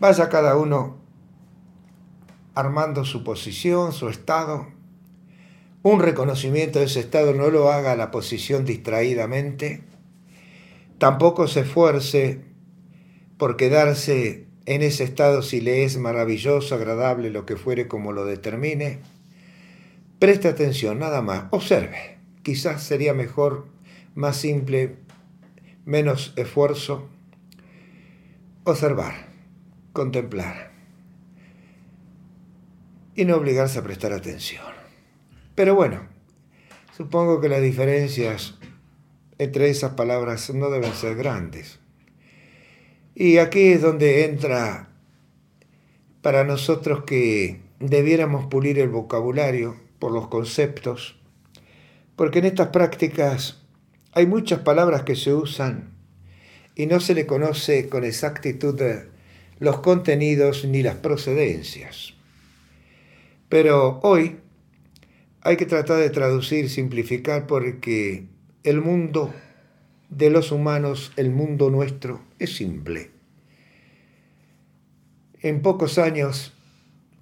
Vaya cada uno armando su posición, su estado. Un reconocimiento de ese estado no lo haga la posición distraídamente. Tampoco se esfuerce por quedarse en ese estado si le es maravilloso, agradable, lo que fuere como lo determine. Preste atención, nada más. Observe. Quizás sería mejor, más simple, menos esfuerzo. Observar, contemplar y no obligarse a prestar atención. Pero bueno, supongo que las diferencias entre esas palabras no deben ser grandes. Y aquí es donde entra para nosotros que debiéramos pulir el vocabulario por los conceptos, porque en estas prácticas hay muchas palabras que se usan y no se le conoce con exactitud los contenidos ni las procedencias. Pero hoy hay que tratar de traducir, simplificar, porque el mundo de los humanos, el mundo nuestro, es simple. En pocos años,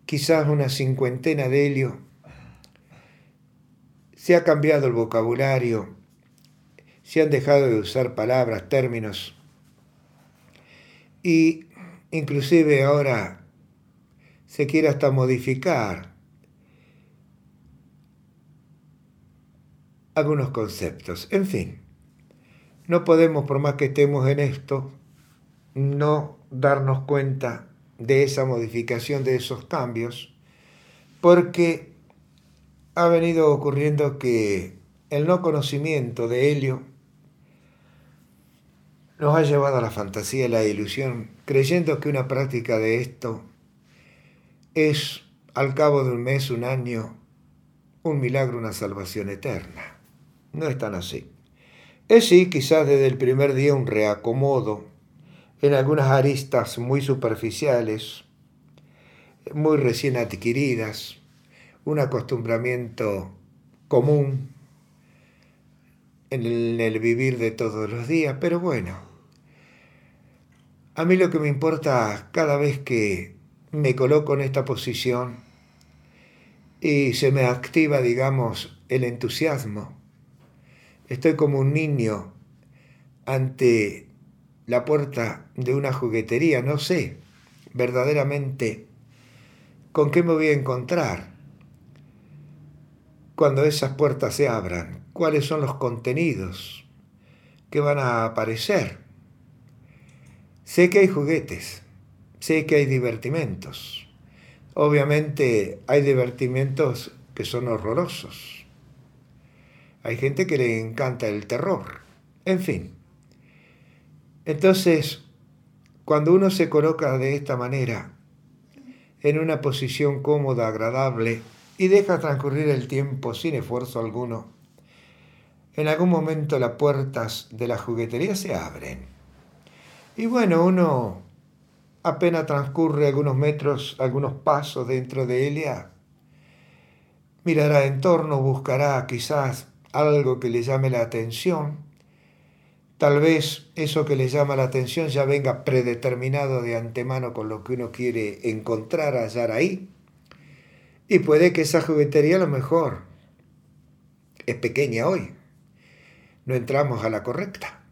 quizás una cincuentena de helio, se ha cambiado el vocabulario, se han dejado de usar palabras, términos, y inclusive ahora se quiere hasta modificar algunos conceptos. En fin, no podemos, por más que estemos en esto, no darnos cuenta de esa modificación, de esos cambios, porque ha venido ocurriendo que el no conocimiento de Helio nos ha llevado a la fantasía y la ilusión, creyendo que una práctica de esto es, al cabo de un mes, un año, un milagro, una salvación eterna. No es tan así. Es sí, quizás desde el primer día un reacomodo en algunas aristas muy superficiales, muy recién adquiridas, un acostumbramiento común en el, vivir de todos los días, pero bueno, a mí lo que me importa cada vez que me coloco en esta posición y se me activa, digamos, el entusiasmo, Estoy como un niño ante la puerta de una juguetería, no sé verdaderamente con qué me voy a encontrar cuando esas puertas se abran, cuáles son los contenidos que van a aparecer. Sé que hay juguetes, sé que hay divertimentos. Obviamente hay divertimentos que son horrorosos hay gente que le encanta el terror. En fin. Entonces, cuando uno se coloca de esta manera, en una posición cómoda, agradable, y deja transcurrir el tiempo sin esfuerzo alguno, en algún momento las puertas de la juguetería se abren. Y bueno, uno apenas transcurre algunos metros, algunos pasos dentro de ella, mirará en torno, buscará quizás algo que le llame la atención. Tal vez eso que le llama la atención ya venga predeterminado de antemano con lo que uno quiere encontrar, hallar ahí. Y puede que esa juguetería a lo mejor es pequeña hoy. No entramos a la correcta.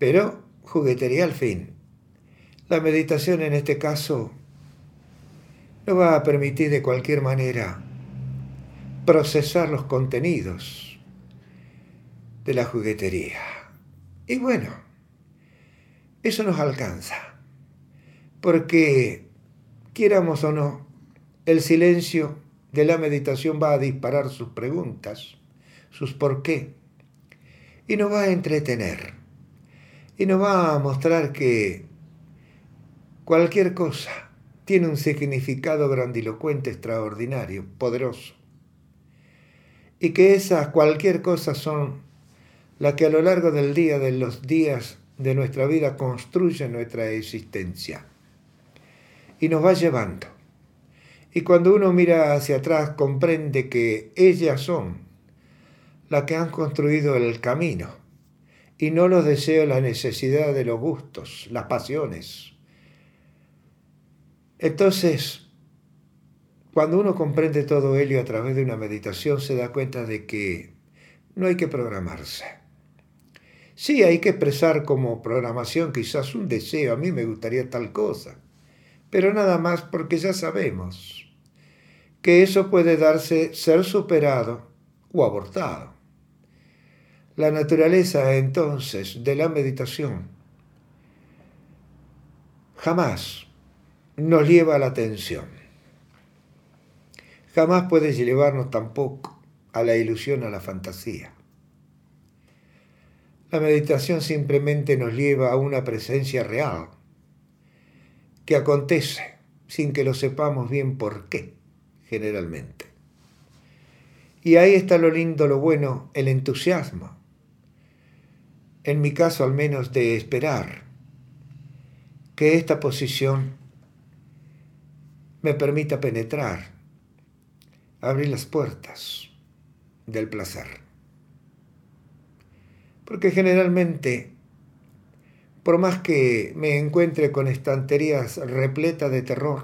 Pero juguetería al fin. La meditación en este caso no va a permitir de cualquier manera procesar los contenidos de la juguetería. Y bueno, eso nos alcanza, porque quieramos o no, el silencio de la meditación va a disparar sus preguntas, sus por qué, y nos va a entretener, y nos va a mostrar que cualquier cosa tiene un significado grandilocuente, extraordinario, poderoso. Y que esas cualquier cosa son las que a lo largo del día, de los días de nuestra vida construyen nuestra existencia. Y nos va llevando. Y cuando uno mira hacia atrás comprende que ellas son las que han construido el camino y no los deseos, la necesidad de los gustos, las pasiones, Entonces, cuando uno comprende todo ello a través de una meditación, se da cuenta de que no hay que programarse. Sí, hay que expresar como programación quizás un deseo, a mí me gustaría tal cosa, pero nada más porque ya sabemos que eso puede darse, ser superado o abortado. La naturaleza entonces de la meditación jamás nos lleva a la atención. Jamás puede llevarnos tampoco a la ilusión, a la fantasía. La meditación simplemente nos lleva a una presencia real, que acontece sin que lo sepamos bien por qué, generalmente. Y ahí está lo lindo, lo bueno, el entusiasmo. En mi caso al menos de esperar que esta posición me permita penetrar, abrir las puertas del placer. Porque generalmente, por más que me encuentre con estanterías repletas de terror,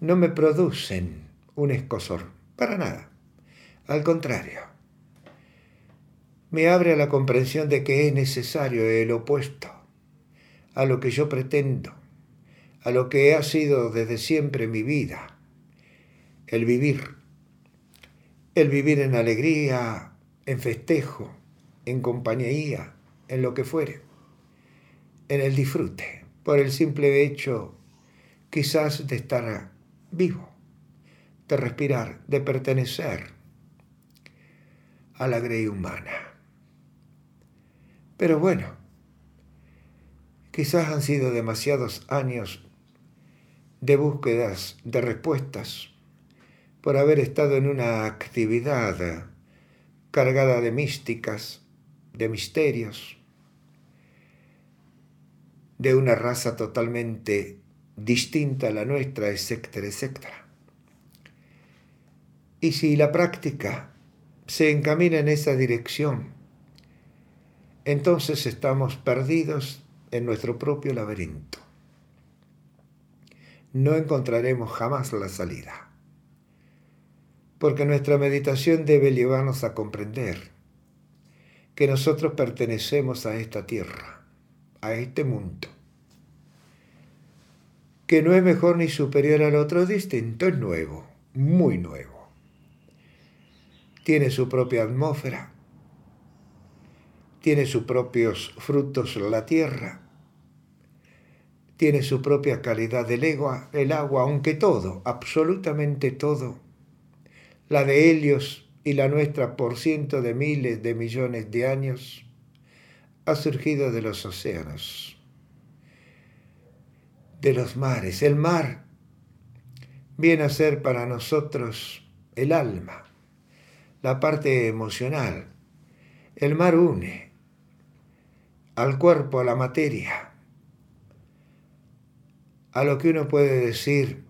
no me producen un escosor, para nada. Al contrario, me abre a la comprensión de que es necesario el opuesto a lo que yo pretendo, a lo que ha sido desde siempre mi vida, el vivir, el vivir en alegría, en festejo, en compañía, en lo que fuere, en el disfrute, por el simple hecho quizás de estar vivo, de respirar, de pertenecer a la grey humana. Pero bueno, quizás han sido demasiados años de búsquedas de respuestas por haber estado en una actividad cargada de místicas, de misterios, de una raza totalmente distinta a la nuestra, etcétera, etcétera. Y si la práctica se encamina en esa dirección, entonces estamos perdidos en nuestro propio laberinto. No encontraremos jamás la salida, porque nuestra meditación debe llevarnos a comprender que nosotros pertenecemos a esta tierra, a este mundo, que no es mejor ni superior al otro, distinto, es nuevo, muy nuevo. Tiene su propia atmósfera, tiene sus propios frutos la tierra, tiene su propia calidad del agua, el agua, aunque todo, absolutamente todo, la de Helios y la nuestra por cientos de miles de millones de años, ha surgido de los océanos, de los mares. El mar viene a ser para nosotros el alma, la parte emocional. El mar une al cuerpo, a la materia, a lo que uno puede decir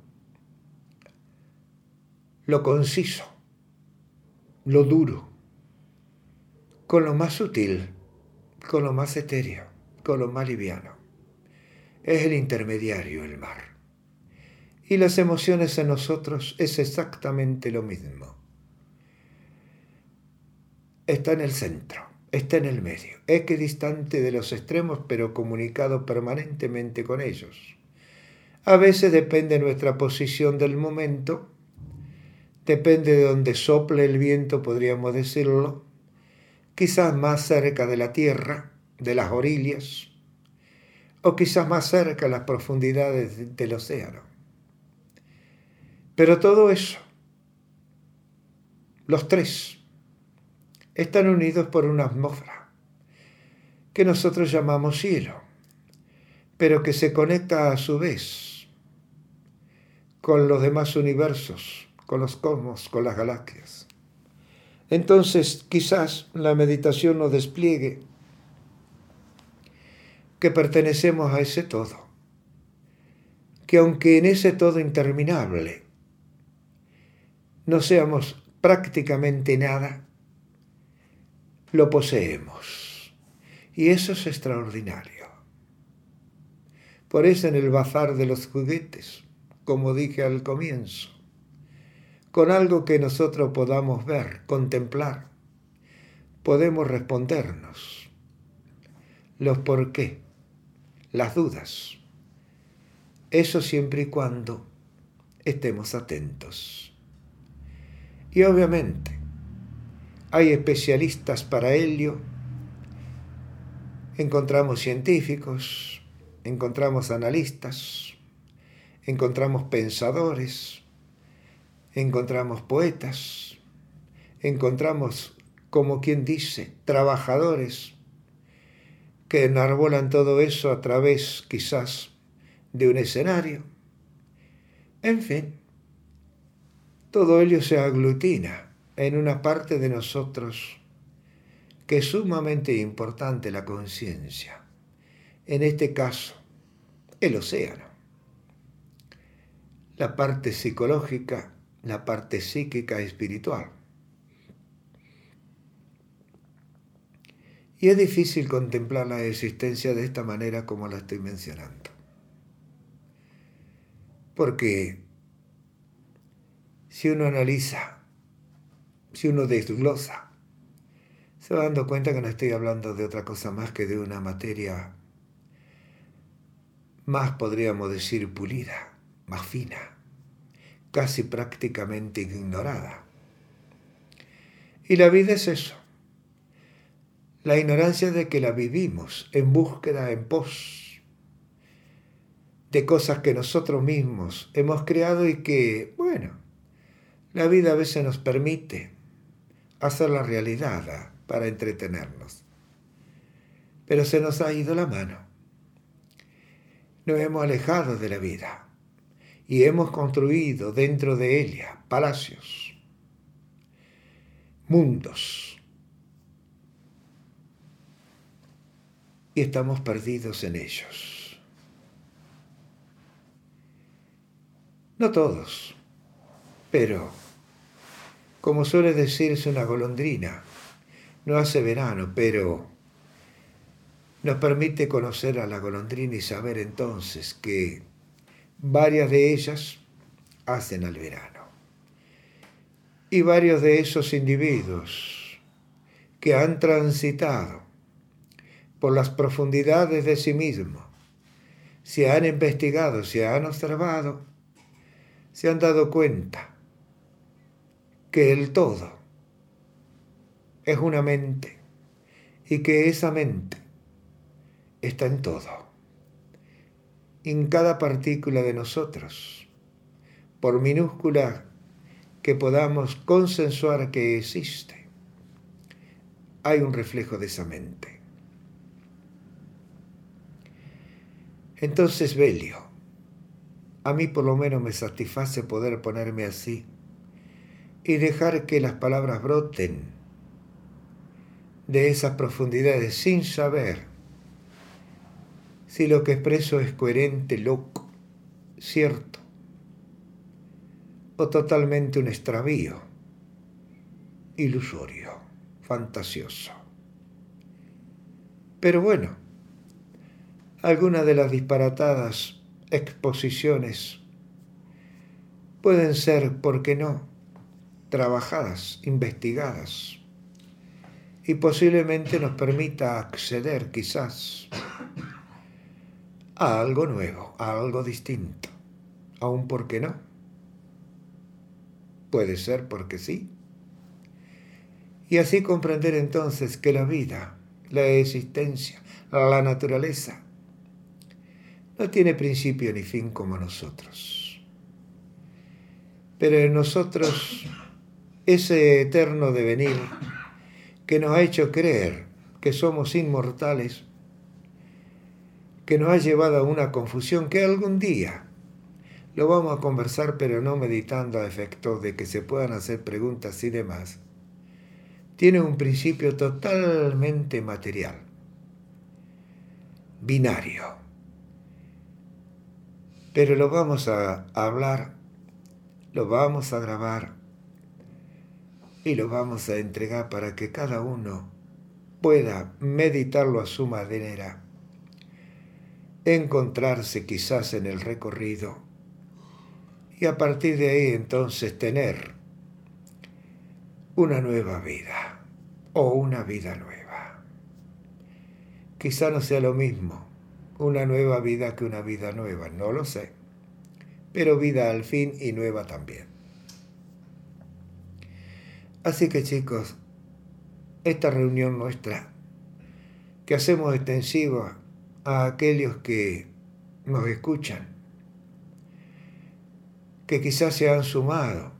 lo conciso lo duro, con lo más sutil, con lo más etéreo, con lo más liviano. Es el intermediario el mar. Y las emociones en nosotros es exactamente lo mismo. Está en el centro, está en el medio, equidistante de los extremos, pero comunicado permanentemente con ellos. A veces depende nuestra posición del momento, depende de donde sople el viento, podríamos decirlo, quizás más cerca de la tierra, de las orillas, o quizás más cerca de las profundidades del océano. Pero todo eso, los tres, están unidos por una atmósfera que nosotros llamamos cielo, pero que se conecta a su vez con los demás universos con los cosmos, con las galaxias. Entonces quizás la meditación nos despliegue que pertenecemos a ese todo, que aunque en ese todo interminable no seamos prácticamente nada, lo poseemos. Y eso es extraordinario. Por eso en el bazar de los juguetes, como dije al comienzo, con algo que nosotros podamos ver, contemplar, podemos respondernos los por qué, las dudas. Eso siempre y cuando estemos atentos. Y obviamente, hay especialistas para ello. Encontramos científicos, encontramos analistas, encontramos pensadores, encontramos poetas, encontramos, como quien dice, trabajadores que enarbolan todo eso a través quizás de un escenario. En fin, todo ello se aglutina en una parte de nosotros que es sumamente importante la conciencia. En este caso, el océano. La parte psicológica, la parte psíquica y espiritual. Y es difícil contemplar la existencia de esta manera como la estoy mencionando. Porque si uno analiza, si uno desglosa, se va dando cuenta que no estoy hablando de otra cosa más que de una materia más, podríamos decir, pulida, más fina, casi prácticamente ignorada. Y la vida es eso, la ignorancia de que la vivimos en búsqueda, en pos de cosas que nosotros mismos hemos creado y que, bueno, la vida a veces nos permite hacer la realidad ah, para entretenernos. Pero se nos ha ido la mano. Nos hemos alejado de la vida y hemos construido dentro de ella palacios, mundos. Y estamos perdidos en ellos. No todos, pero como suele decirse una golondrina, no hace verano, pero nos permite conocer a la golondrina y saber entonces que varias de ellas hacen al verano. Y varios de esos individuos que han transitado por las profundidades de sí mismos, se han investigado, se han observado, se han dado cuenta que el todo es una mente y que esa mente está en todo, en cada partícula de nosotros, por minúscula que podamos consensuar que existe, hay un reflejo de esa mente. Entonces, Belio, a mí por lo menos me satisface poder ponerme así y dejar que las palabras broten de esas profundidades sin saber si lo que expreso es coherente, loco, cierto, o totalmente un extravío, ilusorio, fantasioso. Pero bueno, algunas de las disparatadas exposiciones pueden ser, ¿por qué no?, trabajadas, investigadas, y posiblemente nos permita acceder quizás a algo nuevo, a algo distinto, aún porque no. Puede ser porque sí. Y así comprender entonces que la vida, la existencia, la naturaleza, no tiene principio ni fin como nosotros. Pero en nosotros ese eterno devenir que nos ha hecho creer que somos inmortales, que nos ha llevado a una confusión que algún día lo vamos a conversar, pero no meditando a efectos de que se puedan hacer preguntas y demás, tiene un principio totalmente material, binario. Pero lo vamos a hablar, lo vamos a grabar y lo vamos a entregar para que cada uno pueda meditarlo a su manera encontrarse quizás en el recorrido y a partir de ahí entonces tener una nueva vida o una vida nueva. Quizá no sea lo mismo una nueva vida que una vida nueva, no lo sé, pero vida al fin y nueva también. Así que chicos, esta reunión nuestra que hacemos extensiva a aquellos que nos escuchan, que quizás se han sumado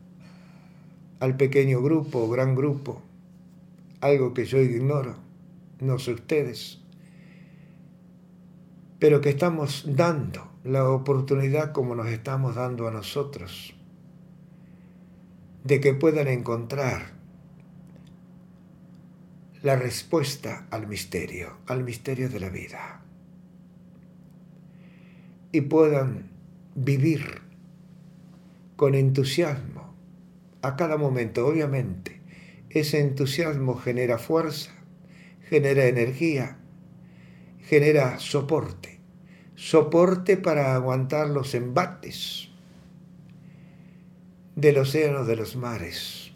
al pequeño grupo o gran grupo, algo que yo ignoro, no sé ustedes, pero que estamos dando la oportunidad como nos estamos dando a nosotros, de que puedan encontrar la respuesta al misterio, al misterio de la vida. Y puedan vivir con entusiasmo a cada momento. Obviamente, ese entusiasmo genera fuerza, genera energía, genera soporte. Soporte para aguantar los embates del océano de los mares,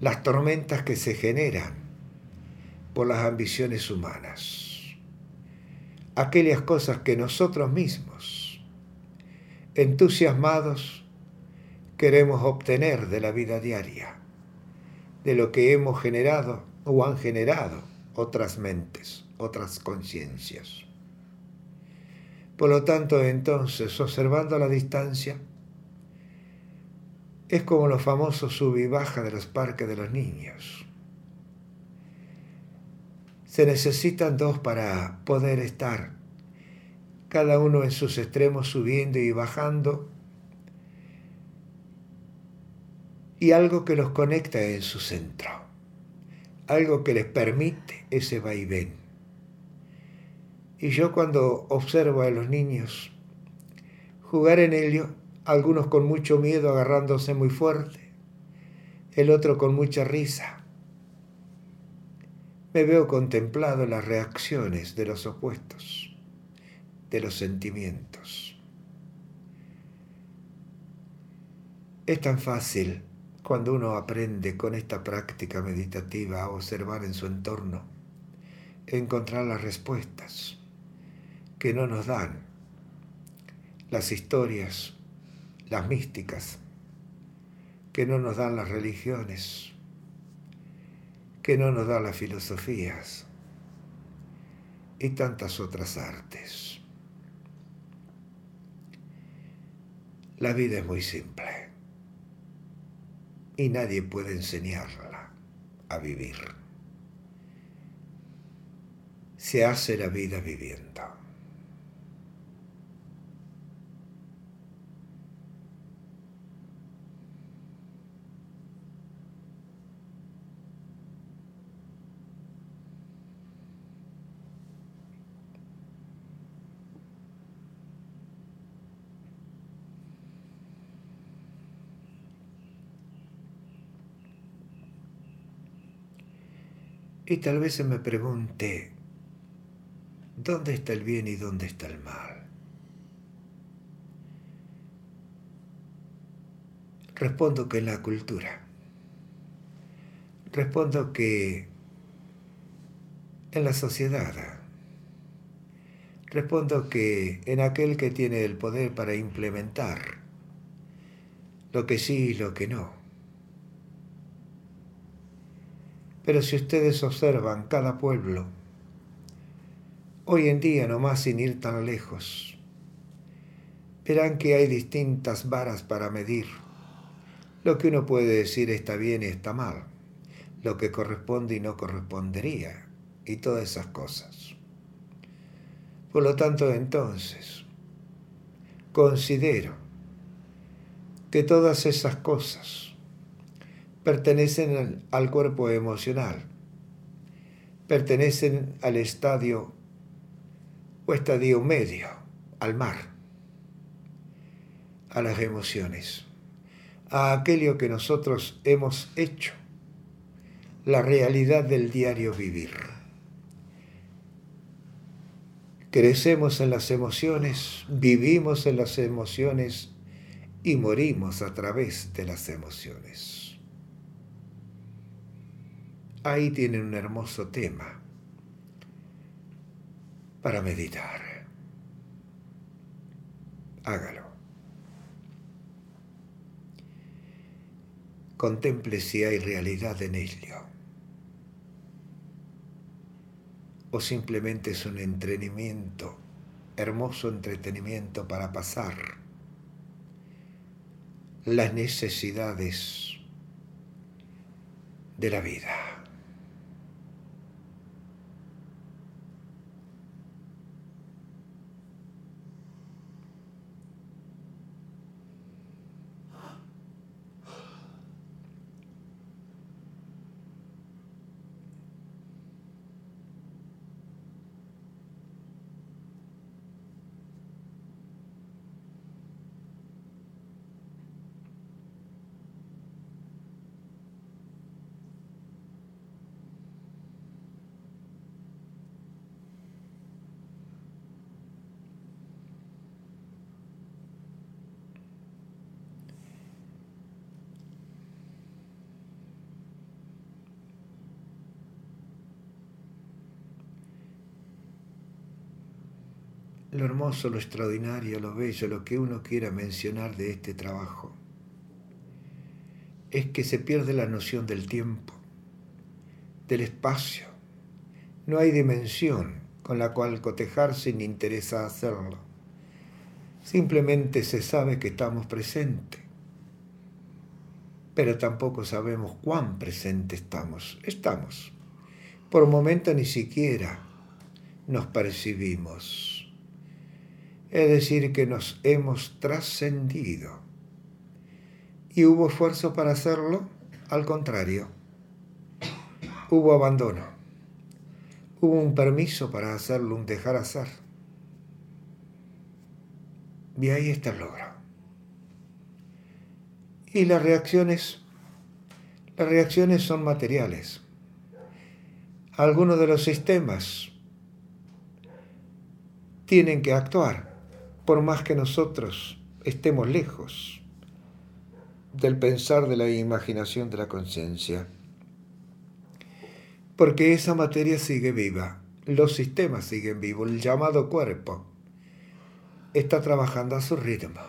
las tormentas que se generan por las ambiciones humanas. Aquellas cosas que nosotros mismos, entusiasmados, queremos obtener de la vida diaria, de lo que hemos generado o han generado otras mentes, otras conciencias. Por lo tanto, entonces, observando la distancia, es como los famosos sub y baja de los parques de los niños. Se necesitan dos para poder estar, cada uno en sus extremos subiendo y bajando, y algo que los conecta en su centro, algo que les permite ese vaivén. Y yo cuando observo a los niños jugar en ello, algunos con mucho miedo agarrándose muy fuerte, el otro con mucha risa, me veo contemplado las reacciones de los opuestos, de los sentimientos. Es tan fácil cuando uno aprende con esta práctica meditativa a observar en su entorno, encontrar las respuestas que no nos dan las historias, las místicas, que no nos dan las religiones, que no nos da las filosofías y tantas otras artes. La vida es muy simple y nadie puede enseñarla a vivir. Se hace la vida viviendo. Y tal vez se me pregunte, ¿dónde está el bien y dónde está el mal? Respondo que en la cultura. Respondo que en la sociedad. Respondo que en aquel que tiene el poder para implementar lo que sí y lo que no Pero si ustedes observan cada pueblo, hoy en día nomás sin ir tan lejos, verán que hay distintas varas para medir. Lo que uno puede decir está bien y está mal, lo que corresponde y no correspondería, y todas esas cosas. Por lo tanto, entonces, considero que todas esas cosas pertenecen al cuerpo emocional, pertenecen al estadio o estadio medio, al mar, a las emociones, a aquello que nosotros hemos hecho, la realidad del diario vivir. Crecemos en las emociones, vivimos en las emociones y morimos a través de las emociones. Ahí tienen un hermoso tema para meditar. Hágalo. Contemple si hay realidad en ello. O simplemente es un entretenimiento, hermoso entretenimiento para pasar las necesidades de la vida. Lo hermoso, lo extraordinario, lo bello, lo que uno quiera mencionar de este trabajo, es que se pierde la noción del tiempo, del espacio. No hay dimensión con la cual cotejarse ni interesa hacerlo. Simplemente se sabe que estamos presentes, pero tampoco sabemos cuán presente estamos. Estamos. Por momento ni siquiera nos percibimos es decir, que nos hemos trascendido. ¿Y hubo esfuerzo para hacerlo? Al contrario, hubo abandono, hubo un permiso para hacerlo, un dejar hacer. Y ahí está el logro. Y las reacciones, las reacciones son materiales. Algunos de los sistemas tienen que actuar por más que nosotros estemos lejos del pensar de la imaginación de la conciencia. Porque esa materia sigue viva, los sistemas siguen vivos, el llamado cuerpo está trabajando a su ritmo,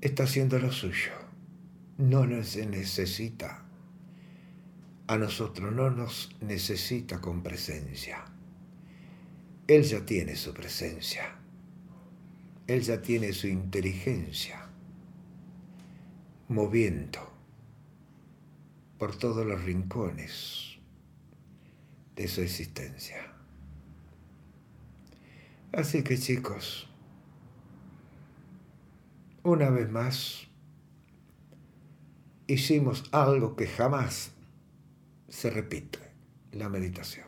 está haciendo lo suyo, no nos necesita a nosotros, no nos necesita con presencia. Él ya tiene su presencia. Él ya tiene su inteligencia moviendo por todos los rincones de su existencia. Así que chicos, una vez más, hicimos algo que jamás se repite, la meditación.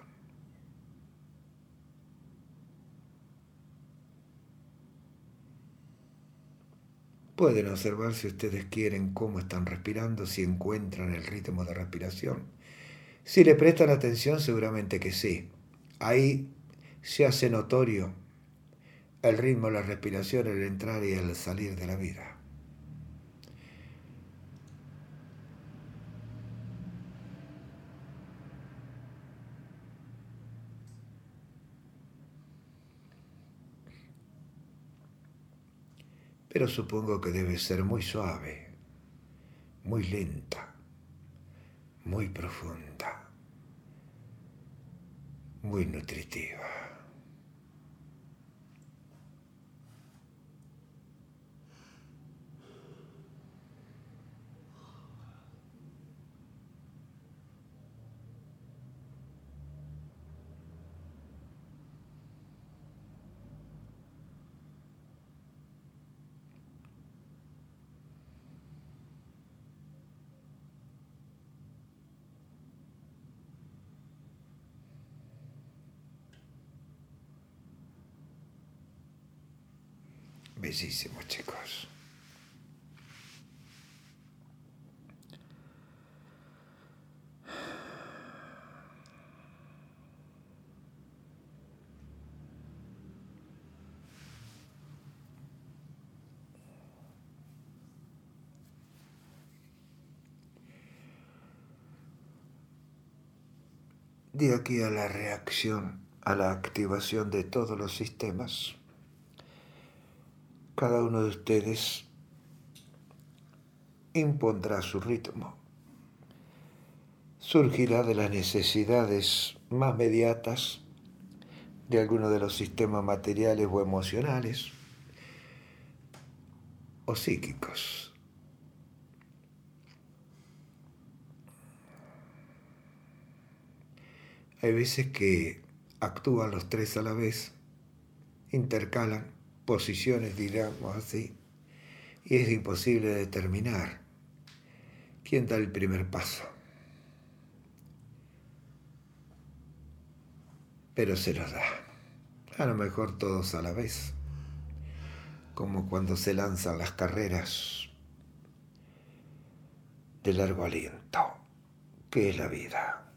Pueden observar si ustedes quieren cómo están respirando, si encuentran el ritmo de respiración. Si le prestan atención, seguramente que sí. Ahí se hace notorio el ritmo de la respiración, el entrar y el salir de la vida. Pero supongo que debe ser muy suave, muy lenta, muy profunda, muy nutritiva. hermosísimo, chicos. De aquí a la reacción, a la activación de todos los sistemas. Cada uno de ustedes impondrá su ritmo. Surgirá de las necesidades más mediatas de alguno de los sistemas materiales o emocionales o psíquicos. Hay veces que actúan los tres a la vez, intercalan posiciones, digamos así, y es imposible determinar quién da el primer paso. Pero se los da, a lo mejor todos a la vez, como cuando se lanzan las carreras de largo aliento, que es la vida.